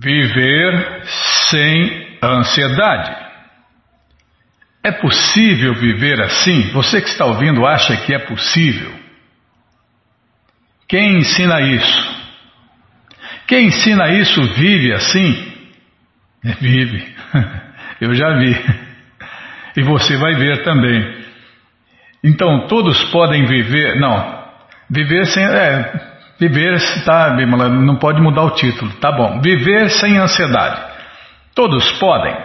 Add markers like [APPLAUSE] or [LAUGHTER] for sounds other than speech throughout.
Viver sem ansiedade. É possível viver assim? Você que está ouvindo acha que é possível? Quem ensina isso? Quem ensina isso vive assim? É, vive. [LAUGHS] Eu já vi. E você vai ver também. Então, todos podem viver. Não. Viver sem. É, viver, tá, Bimala, não pode mudar o título. Tá bom. Viver sem ansiedade. Todos podem?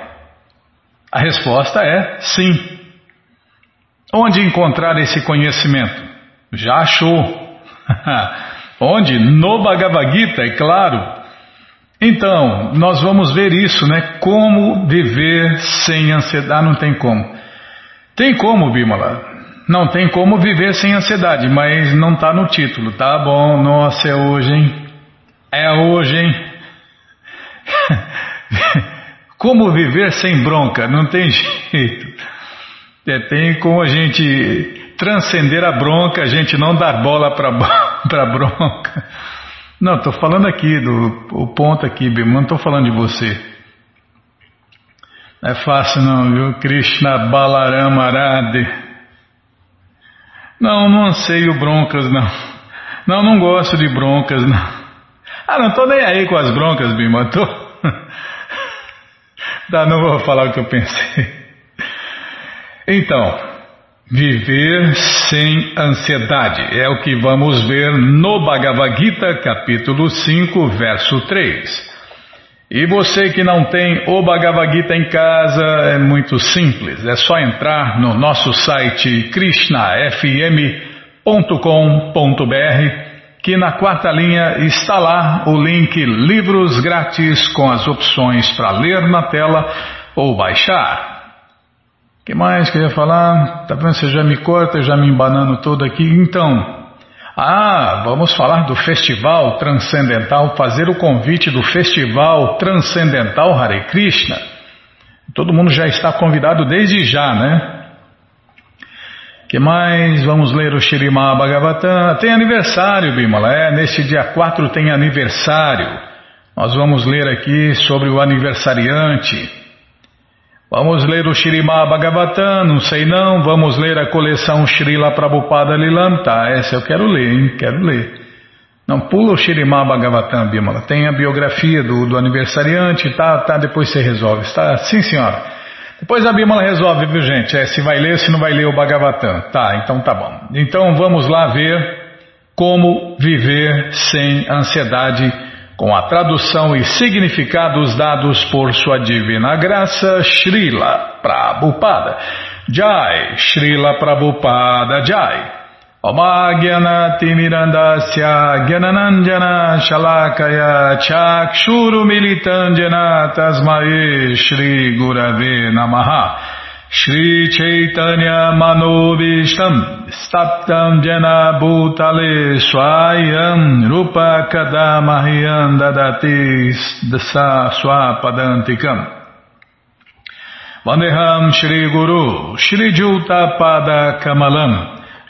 A resposta é sim. Onde encontrar esse conhecimento? Já achou. [LAUGHS] Onde? No Bhagavad Gita, é claro. Então, nós vamos ver isso, né? Como viver sem ansiedade. Ah, não tem como. Tem como, Bimala. Não tem como viver sem ansiedade, mas não está no título. Tá bom, nossa, é hoje, hein? É hoje, hein? [LAUGHS] como viver sem bronca? Não tem [LAUGHS] jeito. É, tem como a gente transcender a bronca, a gente não dar bola para [LAUGHS] bronca. Não, estou falando aqui do o ponto aqui, não estou falando de você. Não é fácil não, viu? Krishna Balarama Radhe. Não, não anseio broncas, não. Não, não gosto de broncas, não. Ah, não estou nem aí com as broncas, Bima. Tô... [LAUGHS] não vou falar o que eu pensei. Então, viver sem ansiedade é o que vamos ver no Bhagavad Gita, capítulo 5, verso 3. E você que não tem o Bhagavad Gita em casa, é muito simples. É só entrar no nosso site krishnafm.com.br que na quarta linha está lá o link Livros Grátis com as opções para ler na tela ou baixar. O que mais que eu ia falar? Tá vendo? Você já me corta, já me embanando todo aqui. Então, ah, vamos falar do Festival Transcendental, fazer o convite do Festival Transcendental Hare Krishna. Todo mundo já está convidado desde já, né? que mais? Vamos ler o Shirimá Bhagavatam. Tem aniversário, Bimala. É, neste dia 4 tem aniversário. Nós vamos ler aqui sobre o aniversariante. Vamos ler o Shirimá Bhagavatam, não sei não, vamos ler a coleção Srila Prabhupada Lilam, tá, essa eu quero ler, hein, quero ler. Não, pula o Shirimá Bhagavatam, Bimala, tem a biografia do, do aniversariante, tá, tá, depois você resolve, tá, sim senhora. Depois a Bimala resolve, viu gente, é, se vai ler, se não vai ler o Bhagavatam, tá, então tá bom. Então vamos lá ver como viver sem ansiedade com a tradução e significados dados por sua divina graça, Srila Prabhupada. Jai, Srila Prabhupada Jai. Mirandasya Gyananandjana Shalakaya Chakshuru Militandjana Tasmae Shri Gurave Namaha Shri Chaitanya Manobishtam Staptam Jena Bhutale Swayam Rupa Kadamahyam Dadati Dasa Swapadantikam. Vandeham Shri Guru Shri Juta Pada Kamalam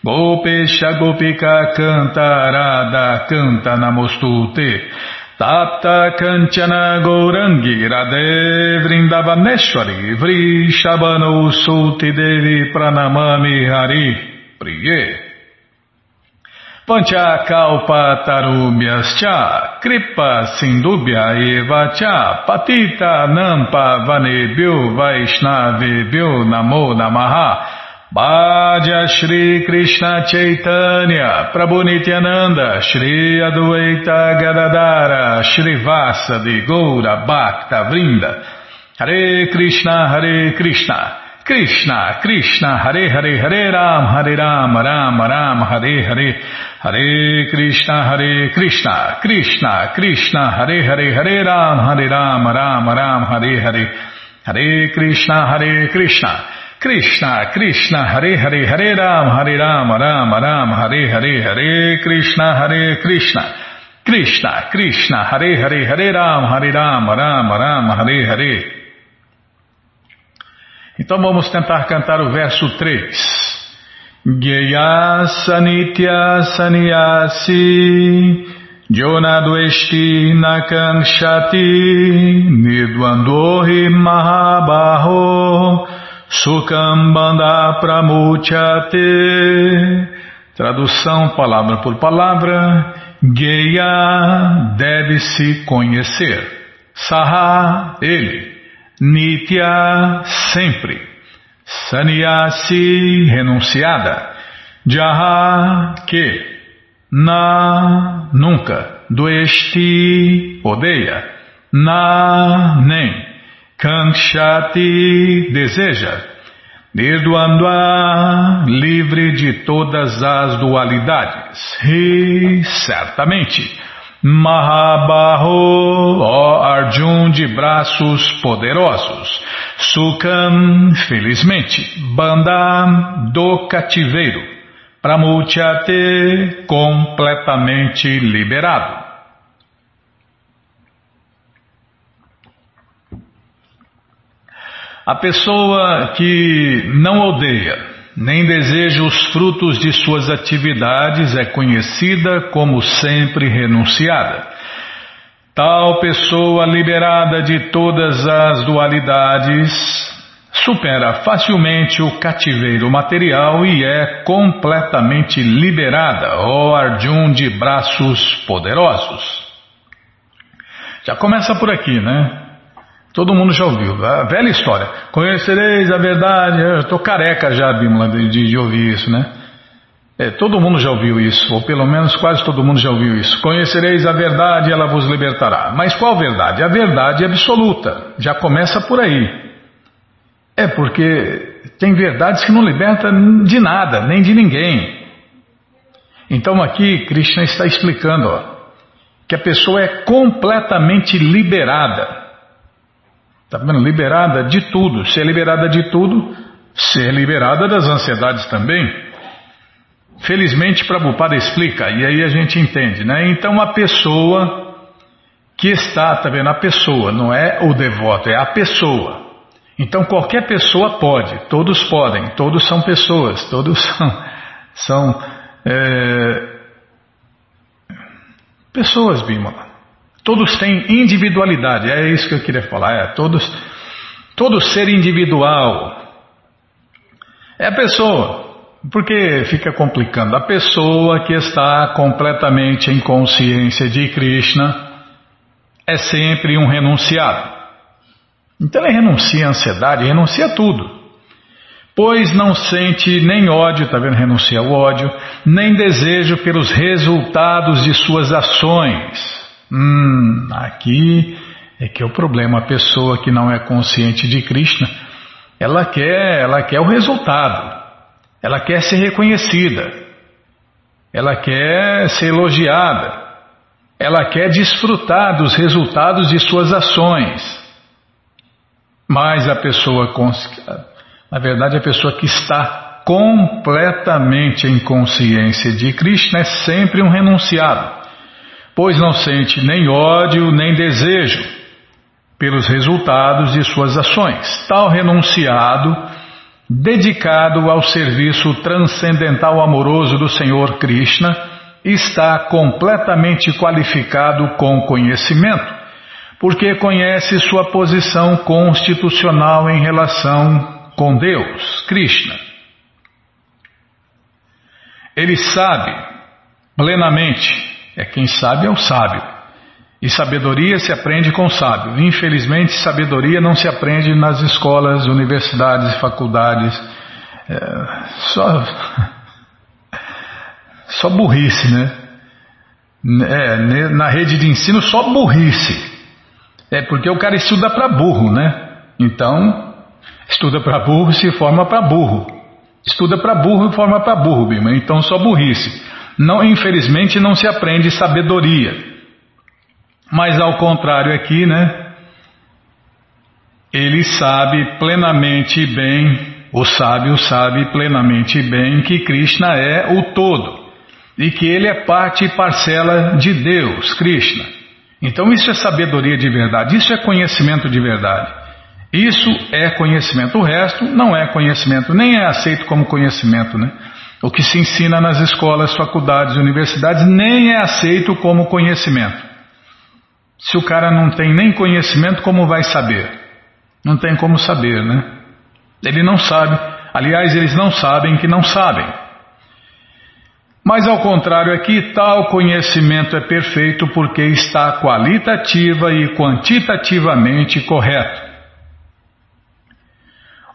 Gopesha Gopika Canta Radha Canta Namostute. Tapta Kanchana Gourangi Radhe Vrindavaneshwari Vrishabano Sulti Devi Pranamami Hari Priye. Pancha Kalpa Tarubhyascha Kripa Sindubhya Eva Cha Patita Nampa Vanebhyo Vaishnavebhyo Namo Namaha Bhaja Shri Krishna Chaitanya Prabhu Nityananda Shri Adwaita Gadadara Shri Vasa de Goura Bhakta Vrinda. Hare Krishna Hare Krishna. Krishna, Krishna, Hare Hare, Hare Ram, Hare Ram, Ram Ram, Hare Hare, Hare Krishna, Hare Krishna, Krishna, Krishna, Hare Hare, Hare Ram, Hare Ram, Ram Ram, Hare Hare, Hare Krishna, Hare Krishna, Krishna, Krishna, Hare Hare, Hare Ram, Hare Ram, Ram Ram, Hare Hare, Hare Krishna, Hare Krishna, Krishna, Krishna, Hare Hare, Hare Ram, Hare Ram, Ram Ram, Hare Hare. Então vamos tentar cantar o verso 3. Gyeya Sanitya Sanyasi Jonaduesti Nakanshati Nidwandohi Mahabaho Sukambanda Pramuchate Tradução palavra por palavra Geya deve-se conhecer Saha, ele Nitya, sempre. Sannyasi, renunciada. Jaha, que. Na, nunca. Duesti, odeia. Na, nem. Kankshati, deseja. Nirduandwa, livre de todas as dualidades. E, certamente. Mahabaho, ó Arjun de braços poderosos. Sukam, felizmente. Banda, do cativeiro. Pramutyate, completamente liberado. A pessoa que não odeia, nem deseja os frutos de suas atividades, é conhecida como sempre renunciada. Tal pessoa liberada de todas as dualidades supera facilmente o cativeiro material e é completamente liberada, ó Arjun de braços poderosos. Já começa por aqui, né? Todo mundo já ouviu. A velha história. Conhecereis a verdade. Eu estou careca já, Bimala, de, de, ouvir isso, né? É, todo mundo já ouviu isso, ou pelo menos quase todo mundo já ouviu isso. Conhecereis a verdade e ela vos libertará. Mas qual verdade? A verdade absoluta. Já começa por aí. É porque tem verdades que não libertam de nada, nem de ninguém. Então aqui Krishna está explicando ó, que a pessoa é completamente liberada. Está vendo? Liberada de tudo. Ser liberada de tudo, ser liberada das ansiedades também. Felizmente, Prabhupada explica, e aí a gente entende, né? Então, a pessoa que está, tá vendo? A pessoa, não é o devoto, é a pessoa. Então, qualquer pessoa pode, todos podem, todos são pessoas, todos [LAUGHS] são, são é, pessoas, Bimala. Todos têm individualidade, é isso que eu queria falar. É, todos, todo ser individual é a pessoa. Porque fica complicando. A pessoa que está completamente em consciência de Krishna é sempre um renunciado. Então ele renuncia à ansiedade, renuncia a tudo. Pois não sente nem ódio, está vendo? Renuncia ao ódio, nem desejo pelos resultados de suas ações. Hum, aqui é que é o problema. A pessoa que não é consciente de Krishna, ela quer, ela quer o resultado. Ela quer ser reconhecida. Ela quer ser elogiada. Ela quer desfrutar dos resultados de suas ações. Mas a pessoa, na verdade, a pessoa que está completamente em consciência de Krishna é sempre um renunciado pois não sente nem ódio nem desejo pelos resultados de suas ações. Tal renunciado, dedicado ao serviço transcendental amoroso do Senhor Krishna, está completamente qualificado com conhecimento, porque conhece sua posição constitucional em relação com Deus, Krishna. Ele sabe plenamente é quem sabe é o sábio. E sabedoria se aprende com o sábio. Infelizmente, sabedoria não se aprende nas escolas, universidades e faculdades. É, só, [LAUGHS] só burrice, né? É, na rede de ensino, só burrice. É porque o cara estuda para burro, né? Então, Estuda para burro se forma para burro. Estuda para burro e forma para burro, Bima. Então só burrice. Não, infelizmente não se aprende sabedoria. Mas ao contrário aqui, né? Ele sabe plenamente bem, o sábio sabe plenamente bem que Krishna é o todo e que ele é parte e parcela de Deus, Krishna. Então isso é sabedoria de verdade, isso é conhecimento de verdade. Isso é conhecimento. O resto não é conhecimento, nem é aceito como conhecimento, né? O que se ensina nas escolas, faculdades, universidades nem é aceito como conhecimento. Se o cara não tem nem conhecimento, como vai saber? Não tem como saber, né? Ele não sabe. Aliás, eles não sabem que não sabem. Mas ao contrário aqui, tal conhecimento é perfeito porque está qualitativa e quantitativamente correto.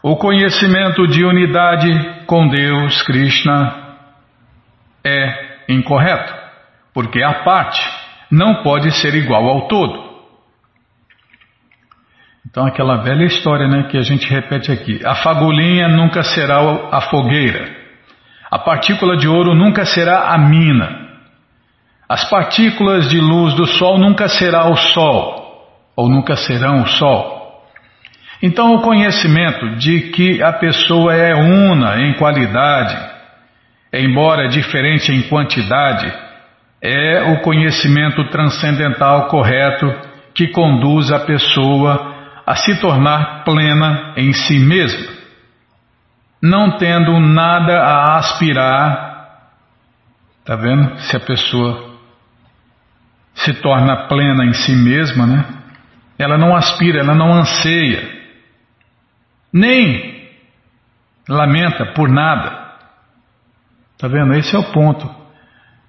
O conhecimento de unidade com Deus, Krishna, é incorreto, porque a parte não pode ser igual ao todo. Então, aquela velha história né, que a gente repete aqui: a fagulhinha nunca será a fogueira, a partícula de ouro nunca será a mina, as partículas de luz do sol nunca será o sol, ou nunca serão o sol. Então, o conhecimento de que a pessoa é una em qualidade, embora diferente em quantidade, é o conhecimento transcendental correto que conduz a pessoa a se tornar plena em si mesma, não tendo nada a aspirar. Está vendo? Se a pessoa se torna plena em si mesma, né? Ela não aspira, ela não anseia nem lamenta por nada. Está vendo? Esse é o ponto.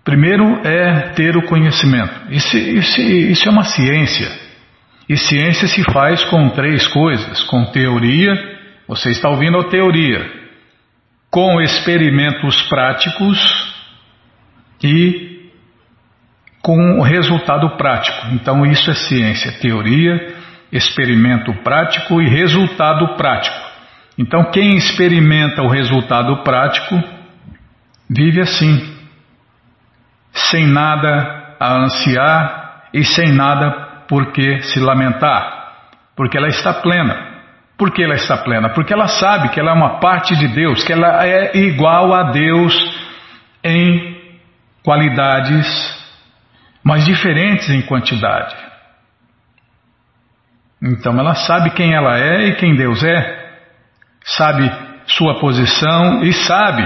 Primeiro é ter o conhecimento. Isso, isso, isso é uma ciência. E ciência se faz com três coisas: com teoria, você está ouvindo a teoria, com experimentos práticos e com resultado prático. Então, isso é ciência, teoria, experimento prático e resultado prático. Então, quem experimenta o resultado prático vive assim, sem nada a ansiar e sem nada por que se lamentar, porque ela está plena. Por que ela está plena? Porque ela sabe que ela é uma parte de Deus, que ela é igual a Deus em qualidades, mas diferentes em quantidade. Então ela sabe quem ela é e quem Deus é, sabe sua posição e sabe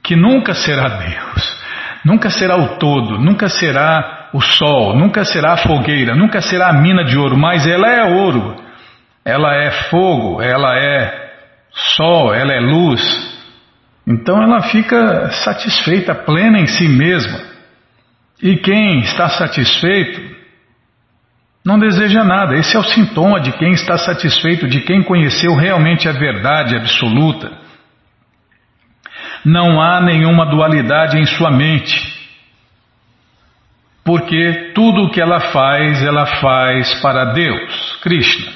que nunca será Deus, nunca será o todo, nunca será o sol, nunca será a fogueira, nunca será a mina de ouro, mas ela é ouro, ela é fogo, ela é sol, ela é luz. Então ela fica satisfeita, plena em si mesma. E quem está satisfeito não deseja nada. Esse é o sintoma de quem está satisfeito, de quem conheceu realmente a verdade absoluta. Não há nenhuma dualidade em sua mente. Porque tudo o que ela faz, ela faz para Deus, Krishna.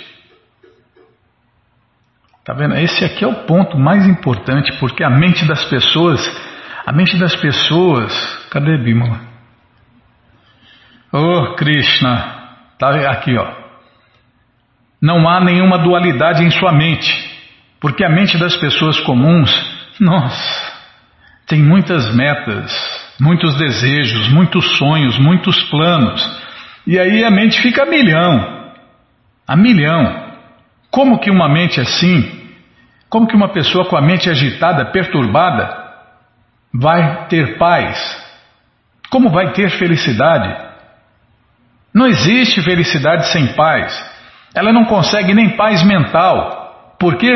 Tá vendo? Esse aqui é o ponto mais importante, porque a mente das pessoas, a mente das pessoas, cadê Bimala? Oh, Krishna, Está aqui, ó. Não há nenhuma dualidade em sua mente, porque a mente das pessoas comuns, nossa, tem muitas metas, muitos desejos, muitos sonhos, muitos planos. E aí a mente fica a milhão. A milhão. Como que uma mente assim, como que uma pessoa com a mente agitada, perturbada, vai ter paz? Como vai ter felicidade? Não existe felicidade sem paz. Ela não consegue nem paz mental. Por quê?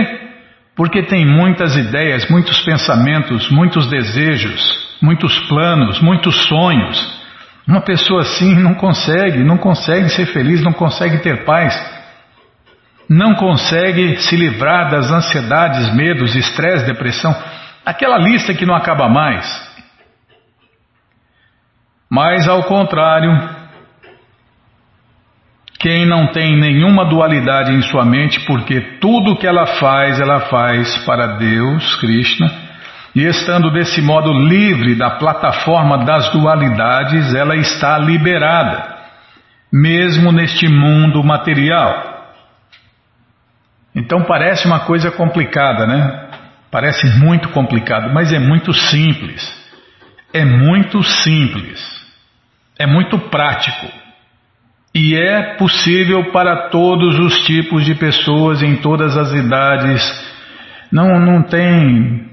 Porque tem muitas ideias, muitos pensamentos, muitos desejos, muitos planos, muitos sonhos. Uma pessoa assim não consegue, não consegue ser feliz, não consegue ter paz. Não consegue se livrar das ansiedades, medos, estresse, depressão. Aquela lista que não acaba mais. Mas ao contrário, Quem não tem nenhuma dualidade em sua mente, porque tudo que ela faz, ela faz para Deus, Krishna, e estando desse modo livre da plataforma das dualidades, ela está liberada, mesmo neste mundo material. Então parece uma coisa complicada, né? Parece muito complicado, mas é muito simples. É muito simples. É muito prático. E é possível para todos os tipos de pessoas em todas as idades. Não, não tem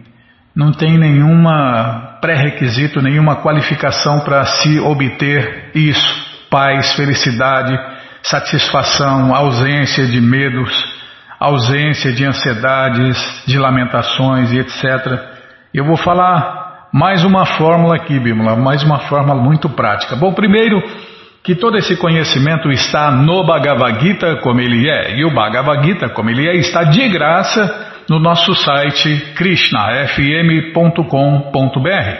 não tem nenhuma pré-requisito, nenhuma qualificação para se obter isso. Paz, felicidade, satisfação, ausência de medos, ausência de ansiedades, de lamentações e etc. Eu vou falar mais uma fórmula aqui, Bímola, mais uma fórmula muito prática. Bom, primeiro, que todo esse conhecimento está no Bhagavad Gita como ele é, e o Bhagavad Gita como ele é está de graça no nosso site krishnafm.com.br.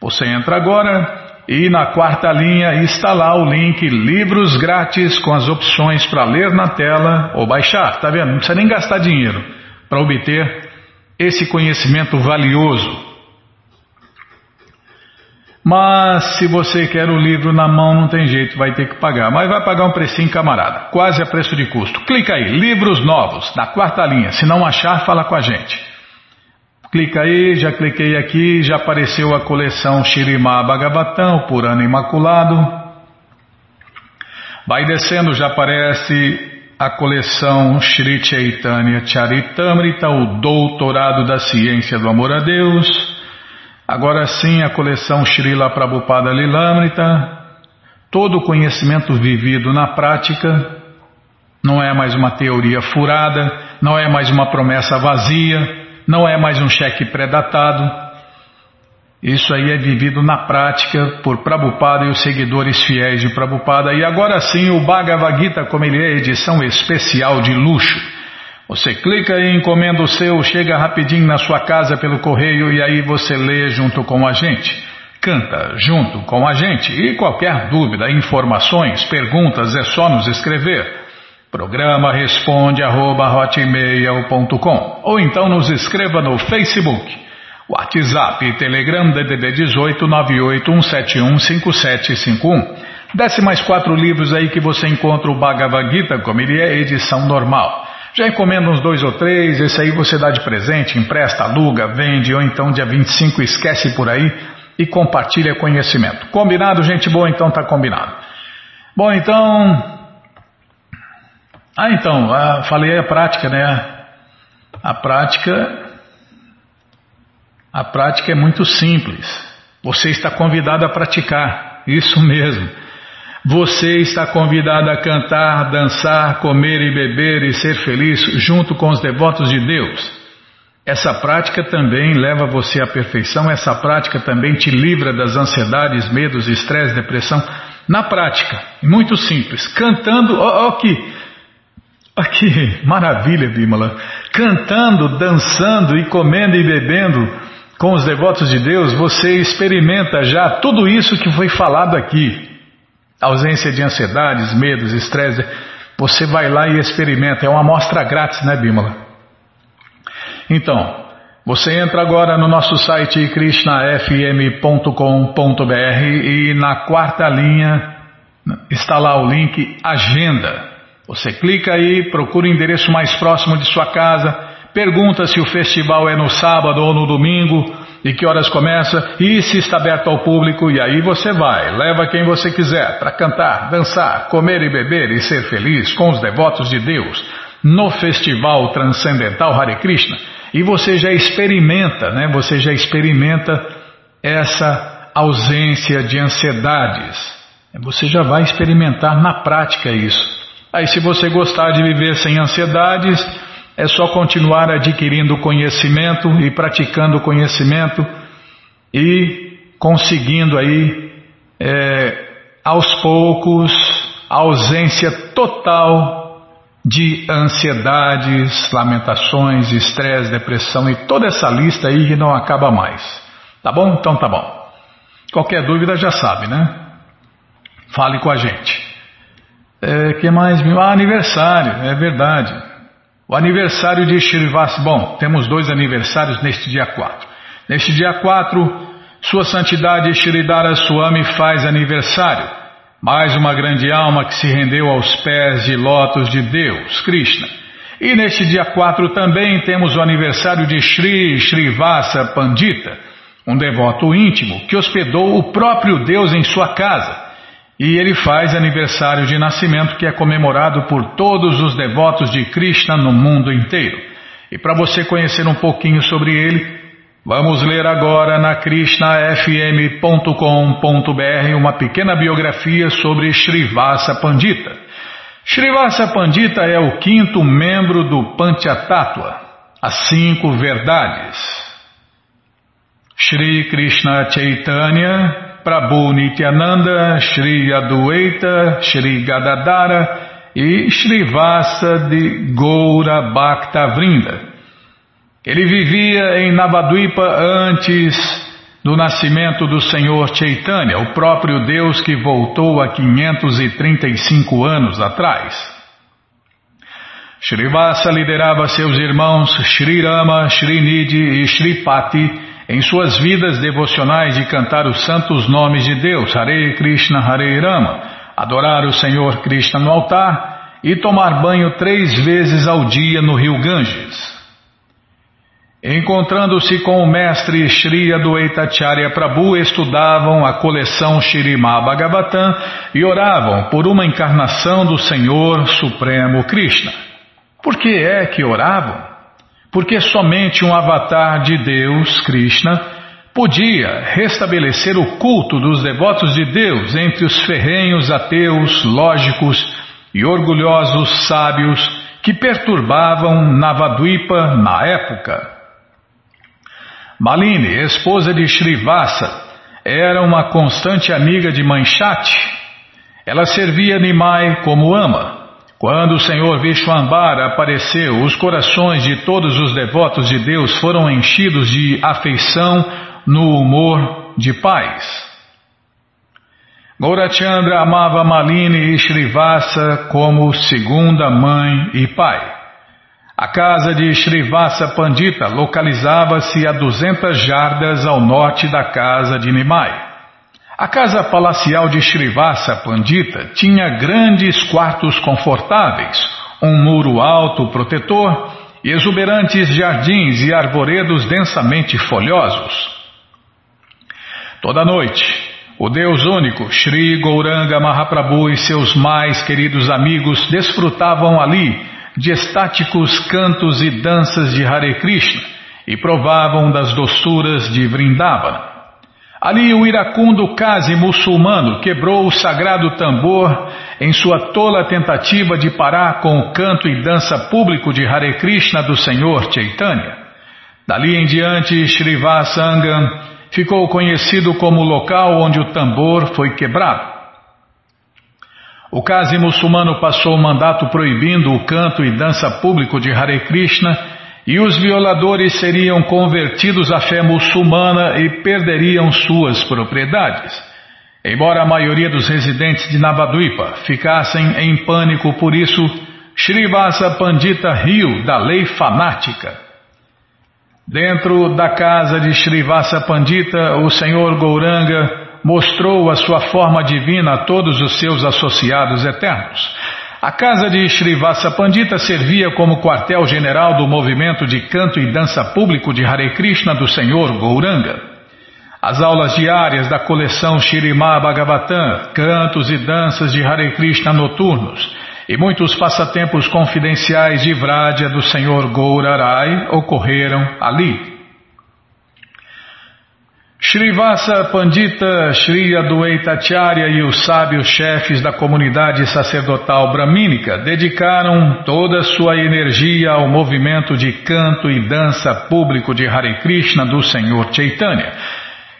Você entra agora e na quarta linha está lá o link Livros Grátis com as opções para ler na tela ou baixar, tá vendo? Não precisa nem gastar dinheiro para obter esse conhecimento valioso. Mas se você quer o livro na mão, não tem jeito, vai ter que pagar. Mas vai pagar um precinho, camarada, quase a preço de custo. Clica aí, livros novos, na quarta linha. Se não achar, fala com a gente. Clica aí, já cliquei aqui, já apareceu a coleção Shirimá Bhagavatam, por ano imaculado. Vai descendo, já aparece a coleção Shri Chaitanya Charitamrita, o Doutorado da Ciência do Amor a Deus. Agora sim, a coleção Srila Prabhupada Lilamrita, todo o conhecimento vivido na prática, não é mais uma teoria furada, não é mais uma promessa vazia, não é mais um cheque pré-datado. Isso aí é vivido na prática por Prabhupada e os seguidores fiéis de Prabhupada. E agora sim, o Bhagavad Gita, como ele é edição especial de luxo. Você clica e encomenda o seu, chega rapidinho na sua casa pelo correio e aí você lê junto com a gente. Canta junto com a gente. E qualquer dúvida, informações, perguntas, é só nos escrever. Programa responde arroba, ou então nos escreva no Facebook, WhatsApp e Telegram DDD 18 981715751. Desce mais quatro livros aí que você encontra o Bhagavad Gita como ele é edição normal. Já encomenda uns dois ou três, esse aí você dá de presente, empresta, aluga, vende, ou então dia 25 esquece por aí e compartilha conhecimento. Combinado, gente boa? Então tá combinado. Bom, então. Ah, então, ah, falei a prática, né? A prática. A prática é muito simples. Você está convidado a praticar. Isso mesmo. Você está convidado a cantar, dançar, comer e beber e ser feliz junto com os devotos de Deus. Essa prática também leva você à perfeição, essa prática também te livra das ansiedades, medos, estresse, depressão. Na prática, muito simples, cantando, ó, ó aqui, aqui, maravilha, Bimala, cantando, dançando e comendo e bebendo com os devotos de Deus, você experimenta já tudo isso que foi falado aqui ausência de ansiedades, medos, estresse, você vai lá e experimenta. É uma amostra grátis, né, Bímola? Então, você entra agora no nosso site krishnafm.com.br e na quarta linha está lá o link Agenda. Você clica aí, procura o endereço mais próximo de sua casa, pergunta se o festival é no sábado ou no domingo e que horas começa e se está aberto ao público e aí você vai, leva quem você quiser para cantar, dançar, comer e beber e ser feliz com os devotos de Deus no Festival Transcendental Hare Krishna e você já experimenta, né? Você já experimenta essa ausência de ansiedades. Você já vai experimentar na prática isso. Aí se você gostar de viver sem ansiedades, é só continuar adquirindo conhecimento e praticando conhecimento e conseguindo aí, é, aos poucos, a ausência total de ansiedades, lamentações, estresse, depressão e toda essa lista aí que não acaba mais. Tá bom? Então tá bom. Qualquer dúvida já sabe, né? Fale com a gente. É, que mais? Ah, aniversário, é verdade. O aniversário de Shrivas. Bom, temos dois aniversários neste dia 4. Neste dia 4, Sua Santidade Shridhara Swami faz aniversário. Mais uma grande alma que se rendeu aos pés de lotos de Deus, Krishna. E neste dia 4 também temos o aniversário de Sri Srivasa Pandita, um devoto íntimo que hospedou o próprio Deus em sua casa e ele faz aniversário de nascimento que é comemorado por todos os devotos de Krishna no mundo inteiro. E para você conhecer um pouquinho sobre ele, vamos ler agora na krishnafm.com.br uma pequena biografia sobre Srivasa Pandita. Srivasa Pandita é o quinto membro do Panchatattva, as cinco verdades. Shri Krishna Chaitanya Prabhu Nityananda, Shri Adueita, Shri Gadadara e Shri Vasa de Goura Bhakta Vrinda. Ele vivia em Navadvipa antes do nascimento do Senhor Chaitanya, o próprio Deus que voltou há 535 anos atrás. Srivasa liderava seus irmãos Sri Rama, Sri Nidhi e Sri Pati em suas vidas devocionais de cantar os santos nomes de Deus, Hare Krishna, Hare Rama, adorar o Senhor Krishna no altar e tomar banho três vezes ao dia no rio Ganges. Encontrando-se com o mestre Sri Adwaitacharya Prabhu, estudavam a coleção Shirimá Bhagavatam e oravam por uma encarnação do Senhor Supremo Krishna. Por que é que oravam? Porque somente um avatar de Deus, Krishna, podia restabelecer o culto dos devotos de Deus entre os ferrenhos ateus, lógicos e orgulhosos sábios que perturbavam Navadvipa na época. Malini, esposa de Srivasa, era uma constante amiga de Manchati. Ela servia Nimai como ama. Quando o Senhor Vishwambara apareceu, os corações de todos os devotos de Deus foram enchidos de afeição no humor de paz. Gaurachandra amava Malini e Srivasa como segunda mãe e pai. A casa de Srivasa Pandita localizava-se a 200 jardas ao norte da casa de Nimai. A casa palacial de Srivasa Pandita tinha grandes quartos confortáveis, um muro alto protetor e exuberantes jardins e arvoredos densamente folhosos. Toda noite, o Deus único, Sri Gouranga Mahaprabhu e seus mais queridos amigos desfrutavam ali de estáticos cantos e danças de Hare Krishna e provavam das doçuras de Vrindavana. Ali o iracundo Kazi muçulmano quebrou o sagrado tambor em sua tola tentativa de parar com o canto e dança público de Hare Krishna do Senhor Chaitanya. Dali em diante, Srivasangam ficou conhecido como o local onde o tambor foi quebrado. O Kazi muçulmano passou o mandato proibindo o canto e dança público de Hare Krishna e os violadores seriam convertidos à fé muçulmana e perderiam suas propriedades. Embora a maioria dos residentes de Navadvipa ficassem em pânico por isso, Srivasa Pandita riu da lei fanática. Dentro da casa de Srivasa Pandita, o Senhor Gouranga mostrou a sua forma divina a todos os seus associados eternos. A casa de Srivasa Pandita servia como quartel-general do movimento de canto e dança público de Hare Krishna do Senhor Gouranga. As aulas diárias da coleção Shirimá Bhagavatam, cantos e danças de Hare Krishna noturnos e muitos passatempos confidenciais de Vrádia do Senhor Gourarai ocorreram ali. Srivasa Pandita, Shri Adwaitacharya e os sábios chefes da comunidade sacerdotal bramínica dedicaram toda sua energia ao movimento de canto e dança público de Hare Krishna do Senhor Chaitanya.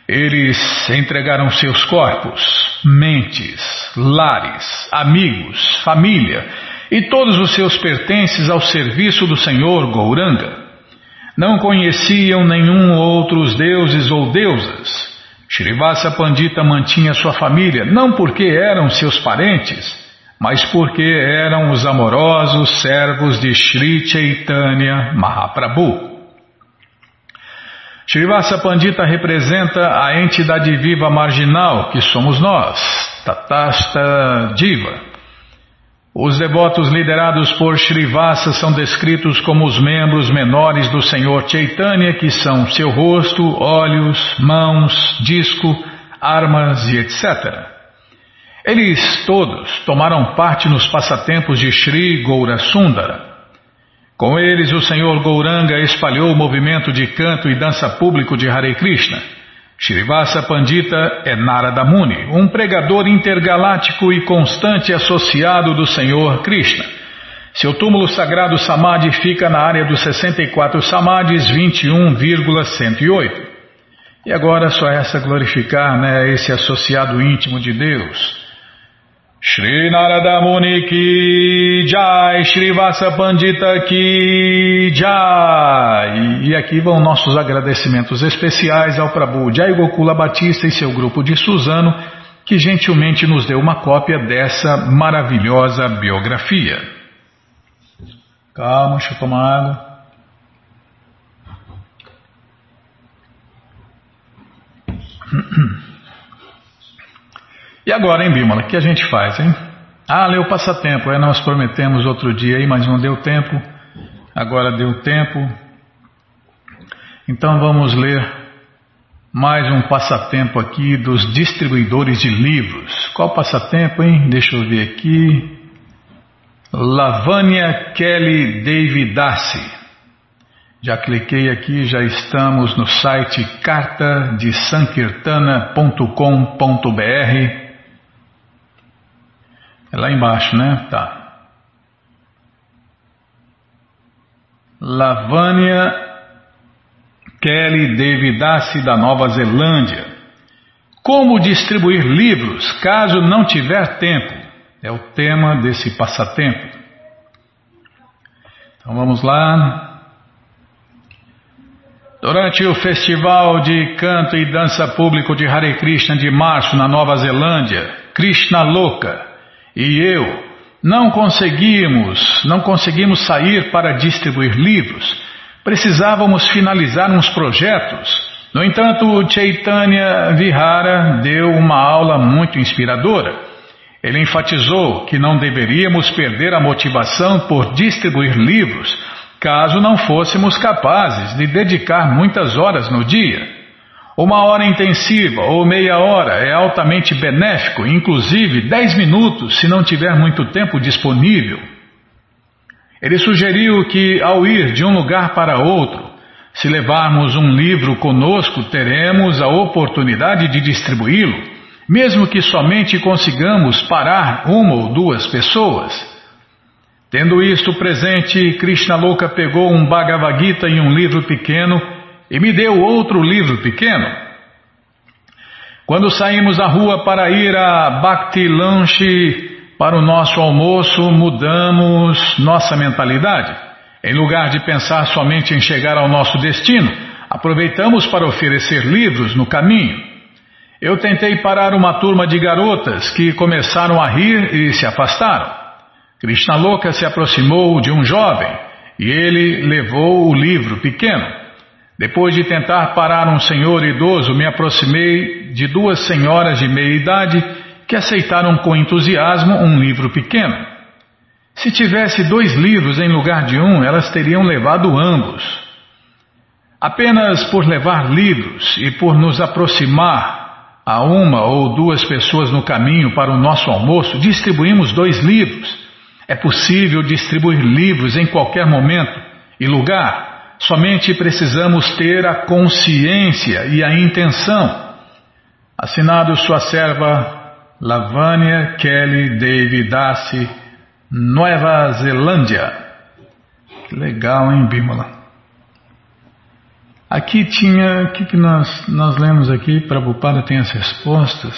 Eles entregaram seus corpos, mentes, lares, amigos, família e todos os seus pertences ao serviço do Senhor Gouranga. Não conheciam nenhum outros deuses ou deusas. Srivasa Pandita mantinha sua família não porque eram seus parentes, mas porque eram os amorosos servos de Sri Chaitanya Mahaprabhu. Srivasa Pandita representa a entidade viva marginal que somos nós, Tatasta Diva. Os devotos liderados por Srivasa são descritos como os membros menores do Senhor Chaitanya, que são seu rosto, olhos, mãos, disco, armas e etc. Eles todos tomaram parte nos passatempos de Sri Gaurasundara. Com eles, o Senhor Gouranga espalhou o movimento de canto e dança público de Hare Krishna. Srivasa Pandita é Narada Muni, um pregador intergaláctico e constante associado do Senhor Krishna. Seu túmulo sagrado Samadhi fica na área dos 64 Samadhis 21,108. E agora só essa glorificar né, esse associado íntimo de Deus. Shri Narada Muni ki Jai, Shri Vasa Pandita ki Jai. E aqui vão nossos agradecimentos especiais ao Prabhu Jai Gokula Batista e seu grupo de Suzano, que gentilmente nos deu uma cópia dessa maravilhosa biografia. Calma, deixa eu tomar água. [CLEARS THROAT] E agora, hein, Bímola, o que a gente faz, hein? Ah, leu passatempo. É, nós prometemos outro dia aí, mas não deu tempo. Agora deu tempo. Então vamos ler mais um passatempo aqui dos distribuidores de livros. Qual passatempo, hein? Deixa eu ver aqui. Lavânia Kelly Davidassi. Já cliquei aqui, já estamos no site cartadesankirtana.com.br. É lá embaixo, né? Tá. Lavânia Kelly Davidassi da Nova Zelândia. Como distribuir livros caso não tiver tempo? É o tema desse passatempo. Então vamos lá. Durante o Festival de Canto e Dança Público de Hare Krishna de março na Nova Zelândia, Krishna Louca e eu não conseguimos, não conseguimos sair para distribuir livros. Precisávamos finalizar uns projetos. No entanto, Chaitanya Vihara deu uma aula muito inspiradora. Ele enfatizou que não deveríamos perder a motivação por distribuir livros, caso não fôssemos capazes de dedicar muitas horas no dia. Uma hora intensiva ou meia hora é altamente benéfico, inclusive dez minutos se não tiver muito tempo disponível. Ele sugeriu que, ao ir de um lugar para outro, se levarmos um livro conosco, teremos a oportunidade de distribuí-lo, mesmo que somente consigamos parar uma ou duas pessoas. Tendo isto presente, Krishna Louca pegou um Bhagavad Gita e um livro pequeno e me deu outro livro pequeno. Quando saímos à rua para ir a Bhakti Lanche para o nosso almoço, mudamos nossa mentalidade. Em lugar de pensar somente em chegar ao nosso destino, aproveitamos para oferecer livros no caminho. Eu tentei parar uma turma de garotas que começaram a rir e se afastaram. Krishna Louca se aproximou de um jovem e ele levou o livro pequeno. Depois de tentar parar um senhor idoso, me aproximei de duas senhoras de meia idade que aceitaram com entusiasmo um livro pequeno. Se tivesse dois livros em lugar de um, elas teriam levado ambos. Apenas por levar livros e por nos aproximar a uma ou duas pessoas no caminho para o nosso almoço, distribuímos dois livros. É possível distribuir livros em qualquer momento e lugar Somente precisamos ter a consciência e a intenção. Assinado sua serva Lavânia Kelly Davidassi, Nova Zelândia. Que legal, hein, Bímola? Aqui tinha, o que, que nós, nós lemos aqui? Prabhupada tem as respostas.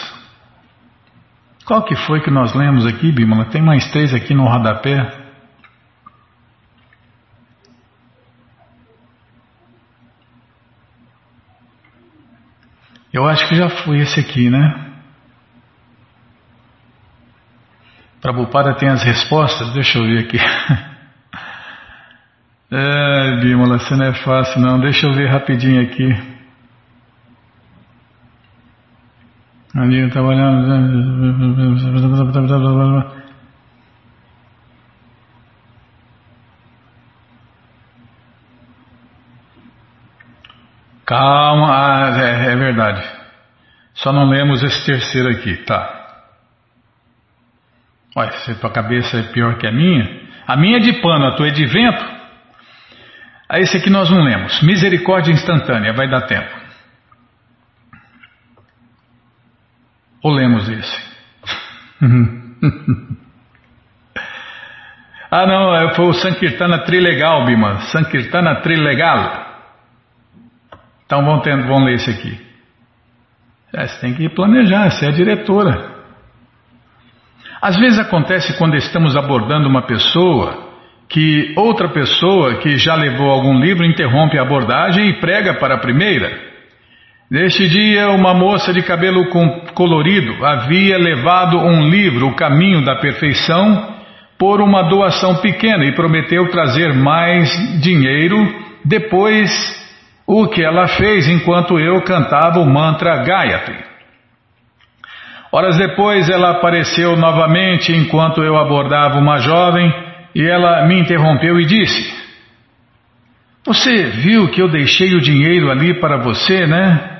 Qual que foi que nós lemos aqui, Bímola? Tem mais três aqui no rodapé. Eu acho que já foi esse aqui, né? Prabhupada tem as respostas, deixa eu ver aqui. [LAUGHS] É, Bímola, você não é fácil não, deixa eu ver rapidinho aqui. Ali trabalhando. Calma, ah, é, é verdade. Só não lemos esse terceiro aqui, tá? Olha, se a tua cabeça é pior que a minha. A minha é de pano, a tua é de vento. Aí esse aqui nós não lemos. Misericórdia instantânea, vai dar tempo. Ou lemos esse? [LAUGHS] ah não, é, foi o Sankirtana Trilegal, Bima. Sankirtana Trilegal. Então vamos, ter, vamos ler esse aqui. É, você tem que planejar, você é diretora. Às vezes acontece quando estamos abordando uma pessoa que outra pessoa que já levou algum livro interrompe a abordagem e prega para a primeira. Neste dia, uma moça de cabelo colorido havia levado um livro, O Caminho da Perfeição, por uma doação pequena e prometeu trazer mais dinheiro depois o que ela fez enquanto eu cantava o mantra Gayatri. Horas depois ela apareceu novamente enquanto eu abordava uma jovem e ela me interrompeu e disse: Você viu que eu deixei o dinheiro ali para você, né?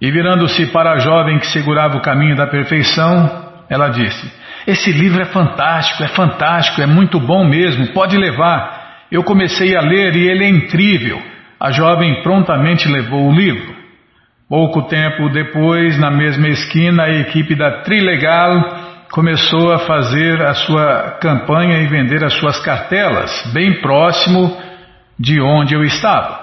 E virando-se para a jovem que segurava o caminho da perfeição, ela disse: Esse livro é fantástico, é fantástico, é muito bom mesmo, pode levar. Eu comecei a ler e ele é incrível. A jovem prontamente levou o livro. Pouco tempo depois, na mesma esquina, a equipe da Trilegal começou a fazer a sua campanha e vender as suas cartelas, bem próximo de onde eu estava.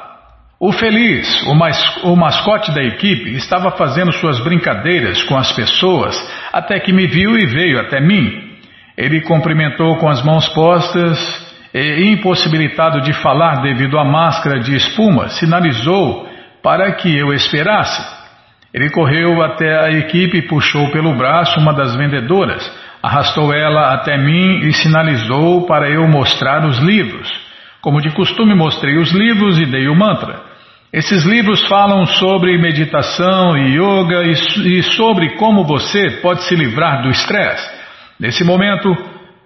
O feliz, o, o mascote da equipe, estava fazendo suas brincadeiras com as pessoas até que me viu e veio até mim. Ele cumprimentou com as mãos postas e, impossibilitado de falar devido à máscara de espuma, sinalizou para que eu esperasse. Ele correu até a equipe e puxou pelo braço uma das vendedoras, arrastou ela até mim e sinalizou para eu mostrar os livros. Como de costume, mostrei os livros e dei o mantra. Esses livros falam sobre meditação e yoga e, sobre como você pode se livrar do estresse. Nesse momento,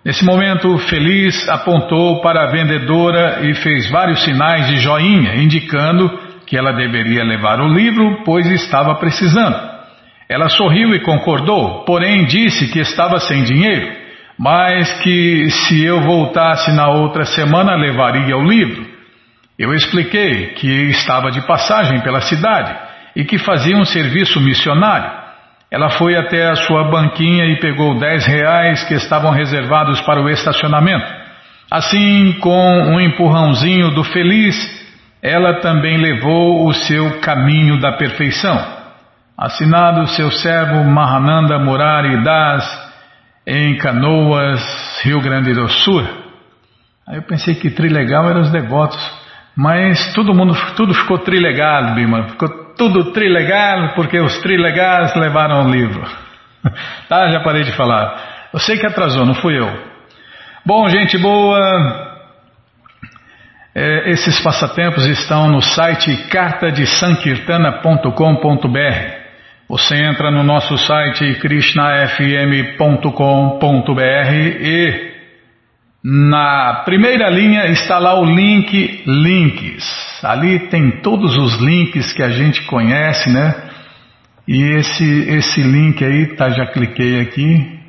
Nesse momento, Feliz apontou para a vendedora e fez vários sinais de joinha, indicando que ela deveria levar o livro, pois estava precisando. Ela sorriu e concordou, porém disse que estava sem dinheiro, mas que se eu voltasse na outra semana levaria o livro. Eu expliquei que estava de passagem pela cidade e que fazia um serviço missionário. Ela foi até a sua banquinha e pegou dez reais que estavam reservados para o estacionamento. Assim, com um empurrãozinho do feliz, ela também levou o seu caminho da perfeição. Assinado seu servo Mahananda Murari Das, em Canoas, Rio Grande do Sul. Aí eu pensei que trilegal eram os devotos, mas todo mundo, tudo ficou trilegal, Bima, ficou tudo trilegal, porque os trilegais levaram o livro. [LAUGHS] tá, já parei de falar. Eu sei que atrasou, não fui eu. Bom, gente boa, é, esses passatempos estão no site cartadesankirtana.com.br. Você entra no nosso site krishnafm.com.br e na primeira linha está lá o link Links. Ali tem todos os links que a gente conhece, né? E esse, esse link aí, tá, já cliquei aqui,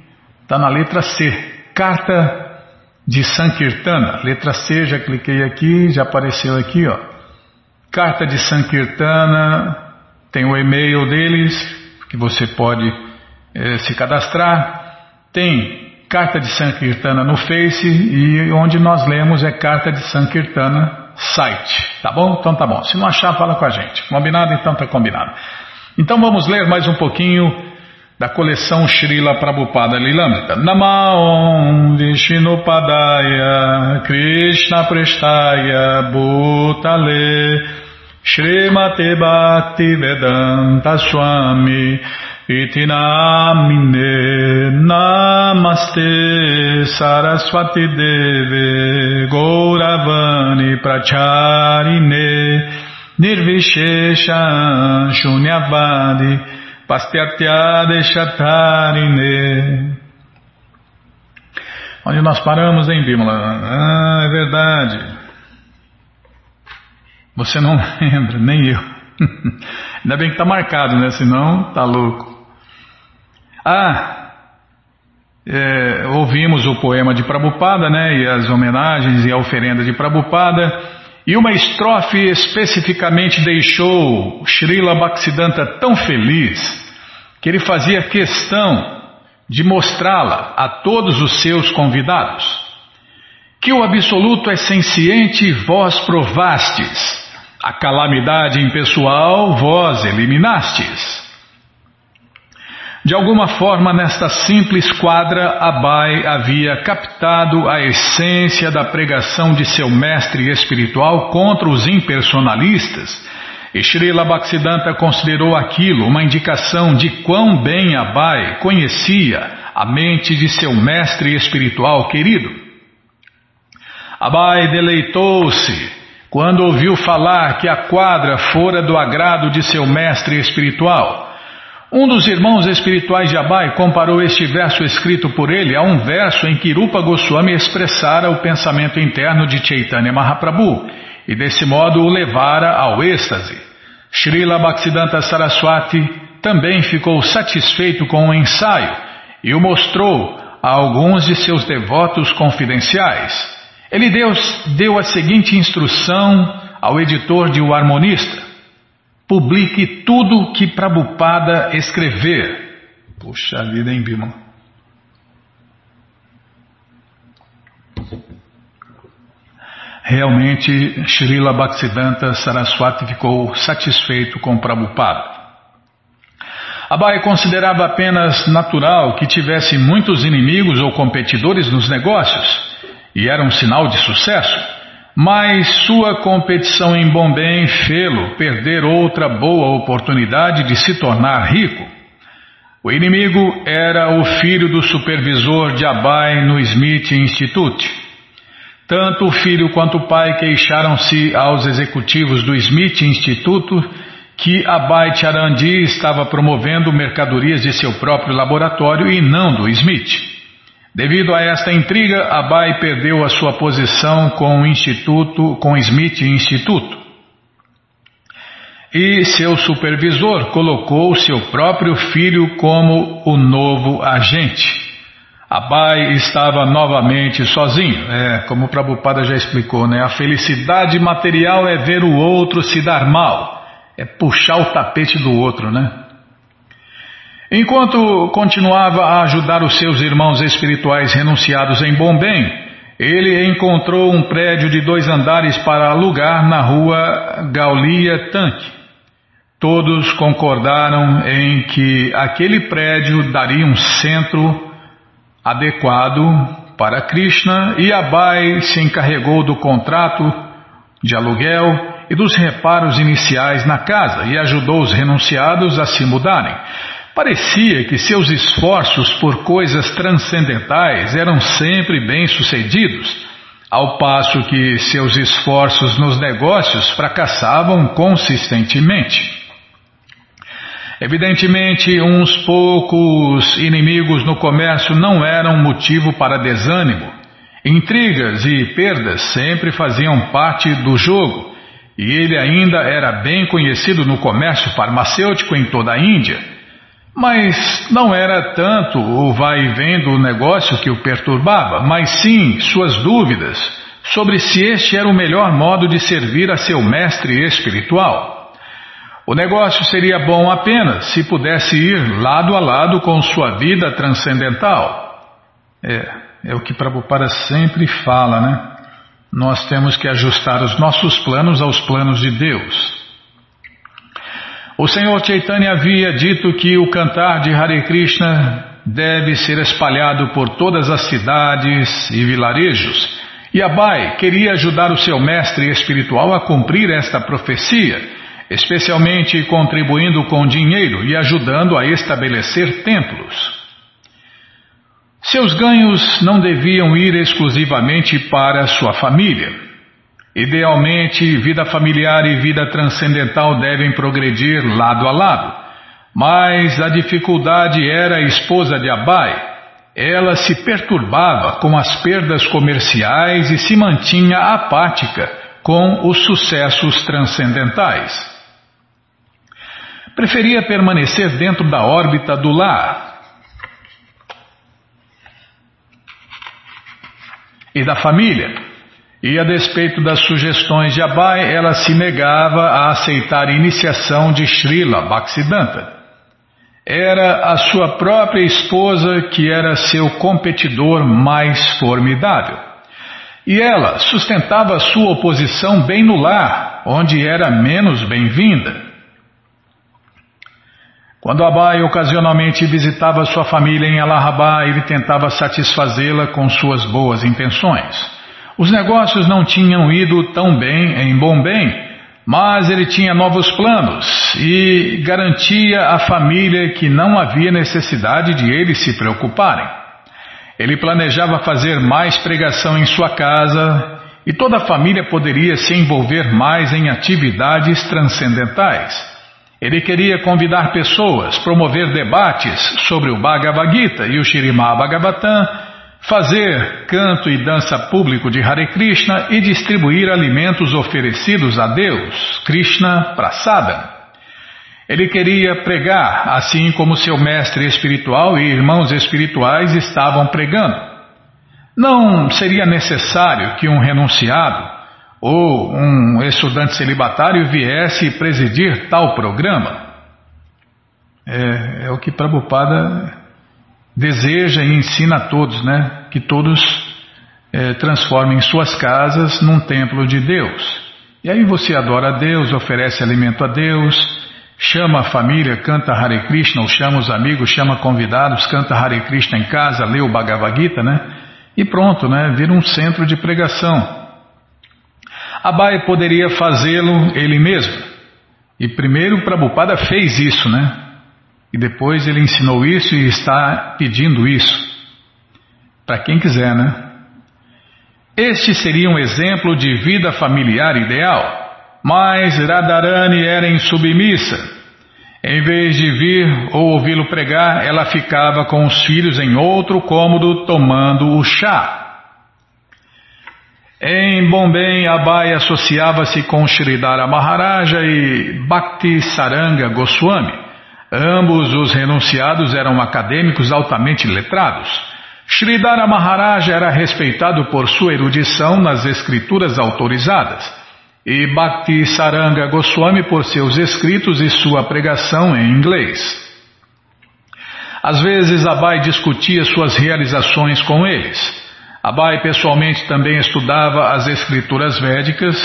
tá na letra C. Carta de Sankirtana. Letra C, já cliquei aqui, já apareceu aqui, ó. Carta de Sankirtana, tem o e-mail deles, que você pode eh, se cadastrar. Tem Carta de Sankirtana no Face e onde nós lemos é Carta de Sankirtana site. Tá bom? Então tá bom. Se não achar, fala com a gente. Combinado? Então tá combinado. Então vamos ler mais um pouquinho da coleção Srila Prabhupada Lilamrita. Namaon Vishnupadaya Krishna Prestaya Bhutale Srimate Bhakti Vedanta Swami Iti namine namaste saraswati deve gauravani pracharine nirvishesha shunyavadi pastyatya Onde nós paramos, hein, Bímola? Ah, é verdade. Você não [LAUGHS] lembra, nem eu. [LAUGHS] Ainda bem que está marcado, né? Senão tá louco. Ah, é, ouvimos o poema de Prabhupada, né? E as homenagens e a oferenda de Prabhupada. E uma estrofe especificamente deixou Srila Bhaktisiddhanta tão feliz que ele fazia questão de mostrá-la a todos os seus convidados. Que o Absoluto é senciente vós provastes, a calamidade impessoal vós eliminastes. De alguma forma, nesta simples quadra, Abai havia captado a essência da pregação de seu mestre espiritual contra os impersonalistas. E Srila Bhaktisiddhanta considerou aquilo uma indicação de quão bem Abai conhecia a mente de seu mestre espiritual querido. Abai deleitou-se quando ouviu falar que a quadra fora do agrado de seu mestre espiritual um dos irmãos espirituais de Abai comparou este verso escrito por ele a um verso em que Rupa Goswami expressara o pensamento interno de Chaitanya Mahaprabhu e desse modo o levara ao êxtase. Srila Bhaktisiddhanta Saraswati também ficou satisfeito com o ensaio e o mostrou a alguns de seus devotos confidenciais. Ele deu, deu a seguinte instrução ao editor de O Harmonista publique tudo que Prabhupada escrever. Puxa vida, hein, Bima? Realmente, Srila Bhaktisiddhanta Saraswati ficou satisfeito com Prabhupada. Abai considerava apenas natural que tivesse muitos inimigos ou competidores nos negócios, e era um sinal de sucesso. Mas sua competição em Bombém fê-lo perder outra boa oportunidade de se tornar rico. O inimigo era o filho do supervisor de Abai no Smith Institute. Tanto o filho quanto o pai queixaram-se aos executivos do Smith Instituto que Abai Charandi estava promovendo mercadorias de seu próprio laboratório e não do Smith. Devido a esta intriga, Abai perdeu a sua posição com o Instituto, com Smith Instituto. E seu supervisor colocou seu próprio filho como o novo agente. Abai estava novamente sozinho. É, como o Prabhupada já explicou, né? A felicidade material é ver o outro se dar mal. É puxar o tapete do outro, né? Enquanto continuava a ajudar os seus irmãos espirituais renunciados em Bombém, ele encontrou um prédio de dois andares para alugar na rua Gaulia Tanque. Todos concordaram em que aquele prédio daria um centro adequado para Krishna e Abai se encarregou do contrato de aluguel e dos reparos iniciais na casa e ajudou os renunciados a se mudarem. Parecia que seus esforços por coisas transcendentais eram sempre bem-sucedidos, ao passo que seus esforços nos negócios fracassavam consistentemente. Evidentemente, uns poucos inimigos no comércio não eram motivo para desânimo. Intrigas e perdas sempre faziam parte do jogo, e ele ainda era bem conhecido no comércio farmacêutico em toda a Índia. Mas não era tanto o vai e vem do negócio que o perturbava, mas sim suas dúvidas sobre se este era o melhor modo de servir a seu mestre espiritual. O negócio seria bom apenas se pudesse ir lado a lado com sua vida transcendental. É, é o que Prabhupada sempre fala, né? Nós temos que ajustar os nossos planos aos planos de Deus. O Senhor Chaitanya havia dito que o cantar de Hare Krishna deve ser espalhado por todas as cidades e vilarejos. E Abai queria ajudar o seu mestre espiritual a cumprir esta profecia. especialmente contribuindo com dinheiro e ajudando a estabelecer templos. Seus ganhos não deviam ir exclusivamente para sua família. Idealmente, vida familiar e vida transcendental devem progredir lado a lado. Mas a dificuldade era a esposa de Abai. Ela se perturbava com as perdas comerciais e se mantinha apática com os sucessos transcendentais. Preferia permanecer dentro da órbita do lar, e da família. E a despeito das sugestões de Abai, ela se negava a aceitar a iniciação de Srila Bhaktisiddhanta. Era a sua própria esposa que era seu competidor mais formidável. E ela sustentava sua oposição bem no lar, onde era menos bem-vinda. Quando Abai ocasionalmente visitava sua família em Allahabad, ele tentava satisfazê-la com suas boas intenções. Os negócios não tinham ido tão bem em Bombay, mas ele tinha novos planos e garantia à família que não havia necessidade de eles se preocuparem. Ele planejava fazer mais pregação em sua casa e toda a família poderia se envolver mais em atividades transcendentais. Ele queria convidar pessoas, promover debates sobre o Bhagavad Gita e o Shirimá Bhagavatam, fazer canto e dança público de Hare Krishna e distribuir alimentos oferecidos a Deus, Krishna Prasada. Ele queria pregar, assim como seu mestre espiritual e irmãos espirituais estavam pregando. Não seria necessário que um renunciado ou um estudante celibatário viesse presidir tal programa. É, é o que Prabhupada deseja e ensina a todos, né? Que todos é, transformem suas casas num templo de Deus. E aí você adora a Deus, oferece alimento a Deus, chama a família, canta Hare Krishna, ou chama os amigos, chama convidados, canta Hare Krishna em casa, lê o Bhagavad Gita, né? E pronto, né? Vira um centro de pregação. Abai poderia fazê-lo ele mesmo. E primeiro Prabhupada fez isso, né? E depois ele ensinou isso e está pedindo isso. Para quem quiser, né? Este seria um exemplo de vida familiar ideal. Mas Radharani era insubmissa. Em vez de vir ou ouvi-lo pregar, ela ficava com os filhos em outro cômodo tomando o chá. Em Bombay, Abai associava-se com Sridhara Maharaja e Bhakti Saranga Goswami. Ambos os renunciados eram acadêmicos altamente letrados. Sridhara Maharaja era respeitado por sua erudição nas escrituras autorizadas e Bhakti Saranga Goswami por seus escritos e sua pregação em inglês. Às vezes Abai discutia suas realizações com eles. Abai pessoalmente também estudava as escrituras védicas,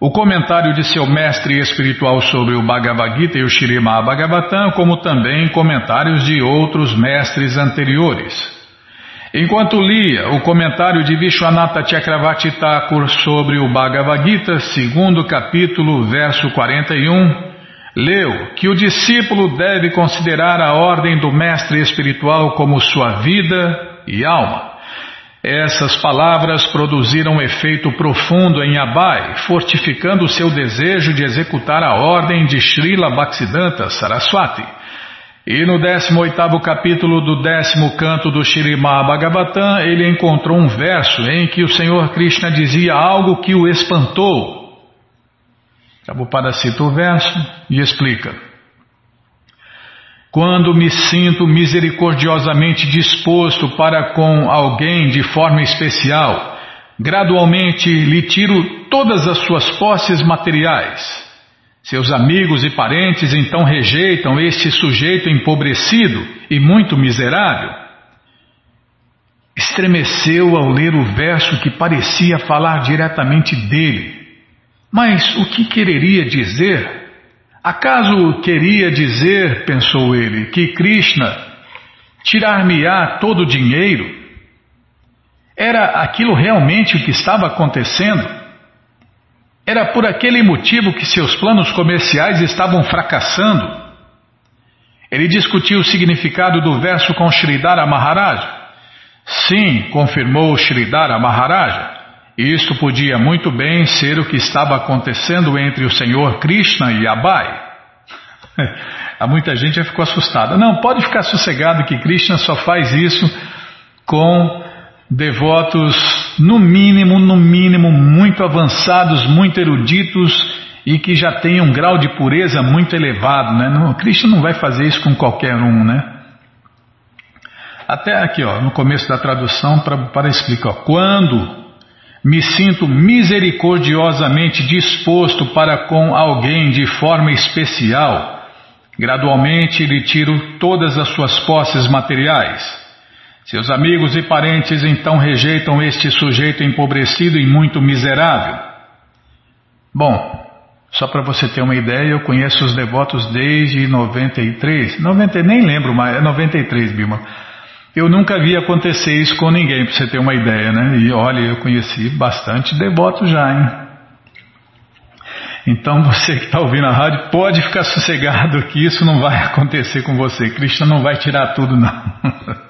o comentário de seu mestre espiritual sobre o Bhagavad Gita e o Srimad Bhagavatam, como também comentários de outros mestres anteriores. Enquanto lia o comentário de Vishwanatha Chakravarti Thakur sobre o Bhagavad Gita, segundo capítulo, verso 41, leu que o discípulo deve considerar a ordem do mestre espiritual como sua vida e alma. Essas palavras produziram um efeito profundo em Abai, fortificando seu desejo de executar a ordem de Srila Bhaktisiddhanta Saraswati. E no 18º capítulo do décimo canto do Shirimá Bhagavatam, ele encontrou um verso em que o Senhor Krishna dizia algo que o espantou. Prabhupada cita o verso e explica. Quando me sinto misericordiosamente disposto para com alguém de forma especial, gradualmente lhe tiro todas as suas posses materiais. Seus amigos e parentes então rejeitam este sujeito empobrecido e muito miserável. Estremeceu ao ler o verso que parecia falar diretamente dele. Mas o que quereria dizer Acaso queria dizer, pensou ele, que Krishna tirar-me-á todo o dinheiro? Era aquilo realmente o que estava acontecendo? Era por aquele motivo que seus planos comerciais estavam fracassando. Ele discutiu o significado do verso com Sridhara Maharaja. Sim, confirmou Sridhara Maharaja. Isto podia muito bem ser o que estava acontecendo entre o Senhor Krishna e Abai. [LAUGHS] Há muita gente já ficou assustada. Não, pode ficar sossegado que Krishna só faz isso com devotos, no mínimo, no mínimo, muito avançados, muito eruditos e que já têm um grau de pureza muito elevado, né? Não, Krishna não vai fazer isso com qualquer um, né? Até aqui, ó, no começo da tradução, para explicar, ó, quando me sinto misericordiosamente disposto para com alguém de forma especial, gradualmente lhe tiro todas as suas posses materiais seus amigos e parentes então rejeitam este sujeito empobrecido e muito miserável. Bom, só para você ter uma ideia, eu conheço os devotos desde 93, 90, nem lembro mais, é 93, Bima. Eu nunca vi acontecer isso com ninguém, para você ter uma ideia, né? E olha, eu conheci bastante devotos já, hein? Então [LAUGHS] você que está ouvindo a rádio pode ficar sossegado que isso não vai acontecer com você. Krishna não vai tirar tudo, não. [LAUGHS]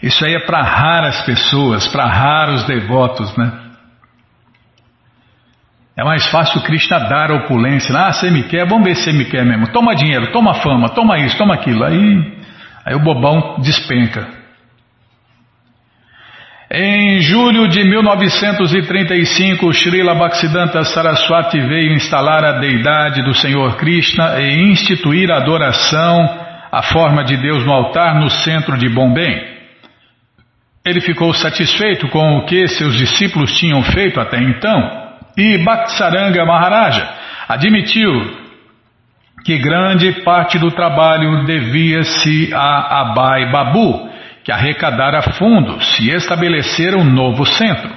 Isso aí é para raras pessoas, para raros devotos, né? É mais fácil Krishna dar opulência. Ah, você me quer? Vamos ver se você me quer mesmo. Toma dinheiro, toma fama, toma isso, toma aquilo. Aí, aí o bobão despenca. Em julho de 1935, Srila Bhaktisiddhanta Saraswati veio instalar a deidade do Senhor Krishna e instituir a adoração à forma de Deus no altar no centro de Bombay. Ele ficou satisfeito com o que seus discípulos tinham feito até então e Bhaktisaranga Maharaja admitiu que grande parte do trabalho devia-se a Abai Babu, que arrecadara fundos e estabelecer um novo centro.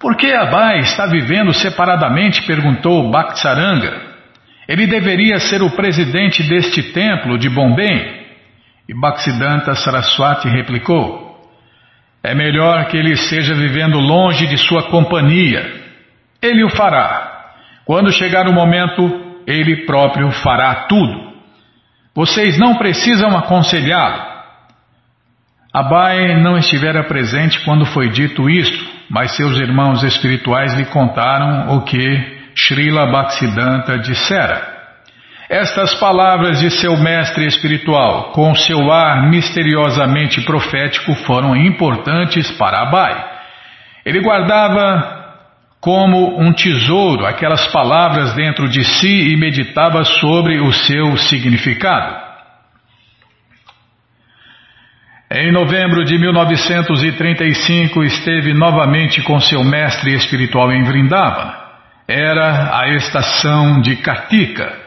Por que Abai está vivendo separadamente? perguntou Bhaktisaranga. Ele deveria ser o presidente deste templo de Bombay. E Bhaktisiddhanta Saraswati replicou: é melhor que ele esteja vivendo longe de sua companhia. Ele o fará. Quando chegar o momento, ele próprio fará tudo. Vocês não precisam aconselhá-lo. Abai não estivera presente quando foi dito isto, mas seus irmãos espirituais lhe contaram o que Srila Bhaktisiddhanta dissera. Estas palavras de seu mestre espiritual, com seu ar misteriosamente profético, foram importantes para Abai. Ele guardava como um tesouro aquelas palavras dentro de si e meditava sobre o seu significado. Em novembro de 1935, esteve novamente com seu mestre espiritual em Vrindavana. Era a estação de Kartika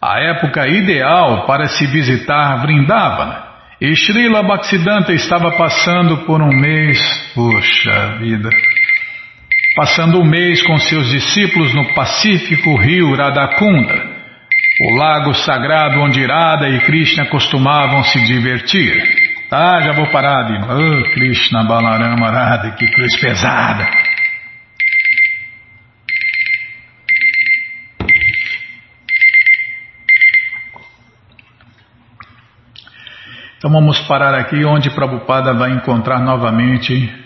a época ideal para se visitar Vrindavana. E Srila Bhaktisiddhanta estava passando por um mês, puxa vida, passando um mês com seus discípulos no pacífico rio Radhakunda, o lago sagrado onde Radha e Krishna costumavam se divertir. Ah, já vou parar de... Oh, Krishna Balarama Radha, que cruz pesada! Então vamos parar aqui onde Prabhupada vai encontrar novamente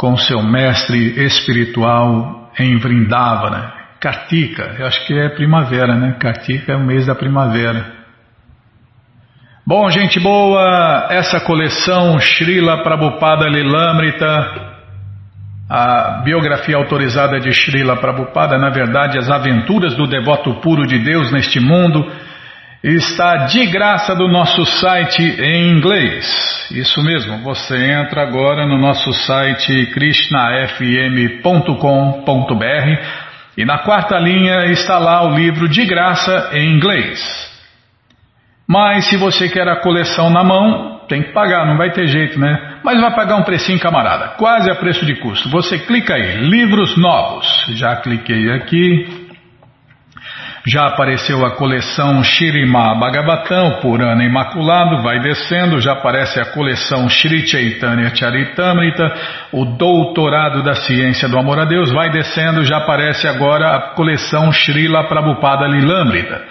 com seu mestre espiritual em Vrindavana, Kartika. Eu acho que é primavera, né? Kartika é o mês da primavera. Bom, gente boa, essa coleção Srila Prabhupada Lilamrita, a biografia autorizada de Srila Prabhupada, na verdade, as aventuras do devoto puro de Deus neste mundo está de graça do nosso site em inglês. Isso mesmo, você entra agora no nosso site krishnafm.com.br e na quarta linha está lá o livro de graça em inglês. Mas se você quer a coleção na mão, tem que pagar, não vai ter jeito, né? Mas vai pagar um precinho, camarada, quase a preço de custo. Você clica aí, livros novos. Já cliquei aqui. Já apareceu a coleção Shirima Bhagavatam, Purana Imaculado, vai descendo, já aparece a coleção Shri Chaitanya Charitamrita, o Doutorado da Ciência do Amor a Deus, vai descendo, já aparece agora a coleção Srila Prabhupada Lilamrita.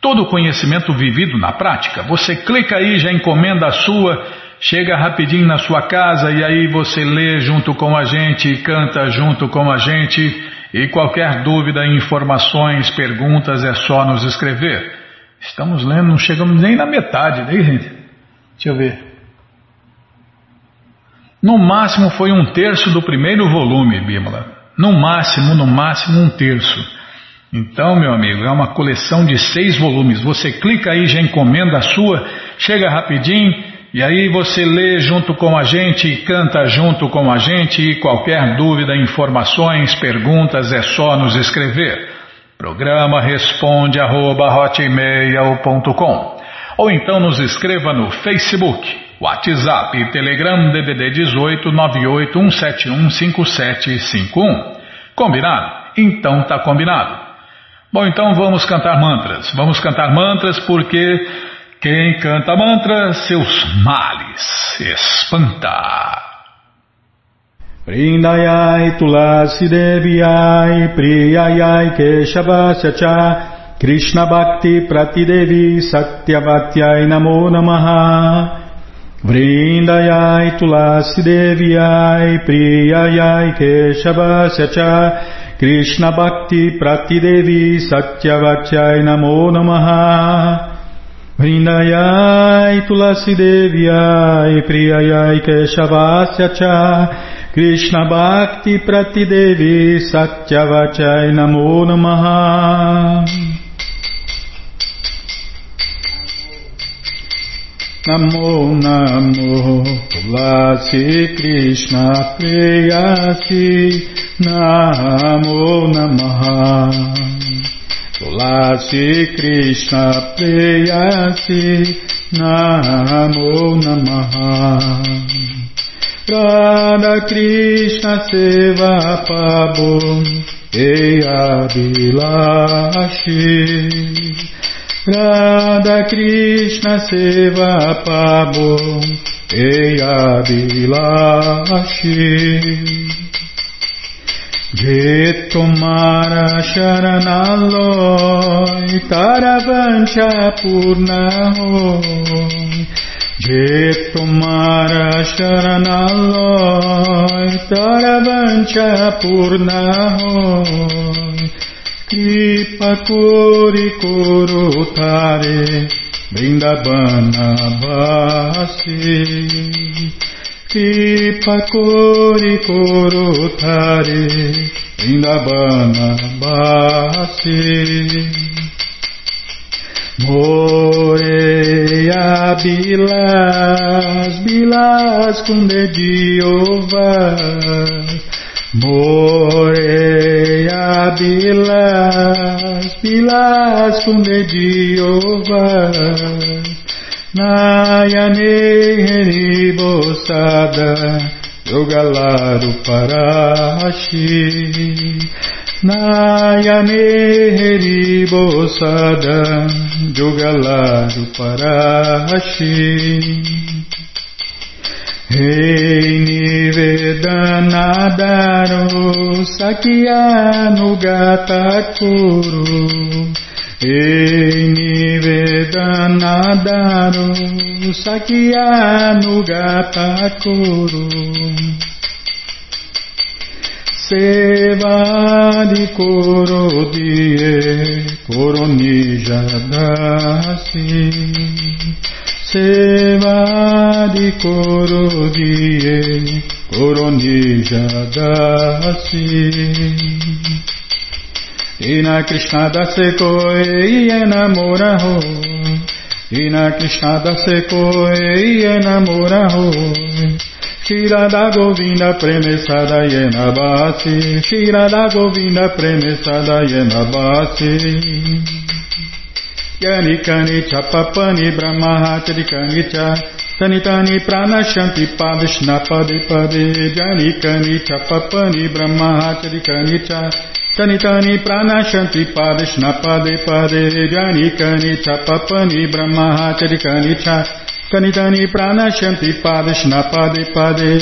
Todo conhecimento vivido na prática, você clica aí, já encomenda a sua, chega rapidinho na sua casa e aí você lê junto com a gente, canta junto com a gente e qualquer dúvida, informações, perguntas é só nos escrever. Estamos lendo, não chegamos nem na metade, né, gente? Deixa eu ver. No máximo foi um terço do primeiro volume, Bímola. No máximo, no máximo um terço. Então, meu amigo, é uma coleção de seis volumes. Você clica aí, já encomenda a sua, chega rapidinho e aí você lê junto com a gente, canta junto com a gente e qualquer dúvida, informações, perguntas é só nos escrever. Programa responde arroba, ou então nos escreva no Facebook, WhatsApp e Telegram DDD 18 981715751. Combinado? Então tá combinado. Bom, então vamos cantar mantras. Vamos cantar mantras porque quem canta mantra, seus males espanta. Vrindayai Tulasi Deviai Priyayai Keshavasya Cha Krishna Bhakti Pratidevi Satyavatyai Namo Namaha. Vrindayai Tulasi Deviai Priyayai Keshavasya Cha Krishna Bhakti Pratidevi Satyavatyai Namo Namaha Vrindayai Tulasi Deviai Priyayai Keshavasya Cha Krishna Bhakti Pratidevi Satyavachai Namo Namaha. Namo Namo Tulasi Krishna Priyasi Namo Namaha Tulasi Krishna Preyasi Namo Namaha. Radha Krishna Seva Pabo Eya Bilashi Radha Krishna Seva Pabo Eya Bilashi Je tomara sharanaloy taravancha purnahoy Je tomara sharanaloy taravancha purnahoy Kripa kori korotare Vrindavana vasi Kipakori Korotare Indabana Basi. Moreia Bilas, Bilas com dedinho Moreia Bilas, Bilas com dedinho Nayane Heribosada Yogalaru Parashi Nayane Heribosada Yogalaru Parashi Rei Nivedanadaro Sakyanugatakuru Nivedanadaru Sakyanugatakuru Sevadi Korodie Koronijadasi. Sevadi Korodie Koronijadasi Ina Krishna dase koi enamora ho Ina Krishna dase koi enamora ho Shira da Govinda premesada yena basi Shira da Govinda premesada yena basi Yani kani chapapani brahmahachari kani cha. Tani tani pranashanti padishna pade pade Jani kani chapapani brahmahachari kani cha Tani tani pranashanti padishna pade pade jani kani chapapani brahma charikani cha. Tani tani pranashanti padishna pade pade.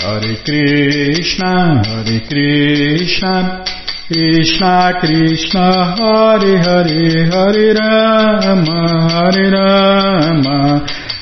Hare Krishna Hare Krishna Krishna Krishna Hare Hare Hare Rama Hare Rama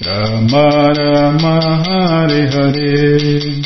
Rama Rama Hare Hare.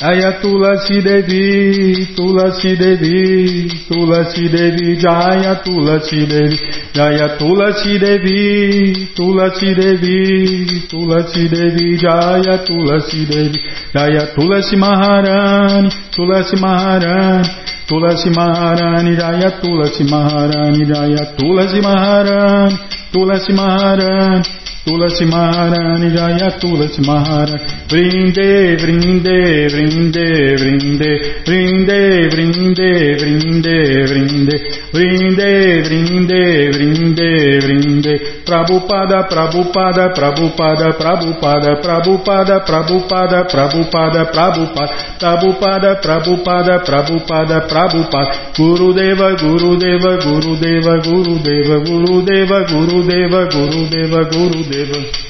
Jaya Tulasi Devi, Tulasi Devi, Tulasi Devi, Jaya Tulasi Devi, Jaya Tulasi Devi, Tulasi Devi, Tulasi Devi, Jaya Tulasi Devi, Jaya Tulasi Maharani, Tulasi Maharani, Tulasi Maharani, Jaya Tulasi Maharani, Jaya Tulasi Maharani, Tulasi Maharani, Tulasi Maharani Jaya Tulasi Maharani. Vrinde Vrinde Vrinde Vrinde. Vrinde Vrinde Vrinde Vrinde. Vrinde Vrinde Vrinde Vrinde. Prabhupada Prabhupada Prabhupada Prabhupada Prabhupada Prabhupada Prabhupada Prabhupada. Prabhupada Prabhupada Prabhupada Prabhupada. Gurudeva Gurudeva Gurudeva Gurudeva Gurudeva Gurudeva Gurudeva Gurudeva Deva.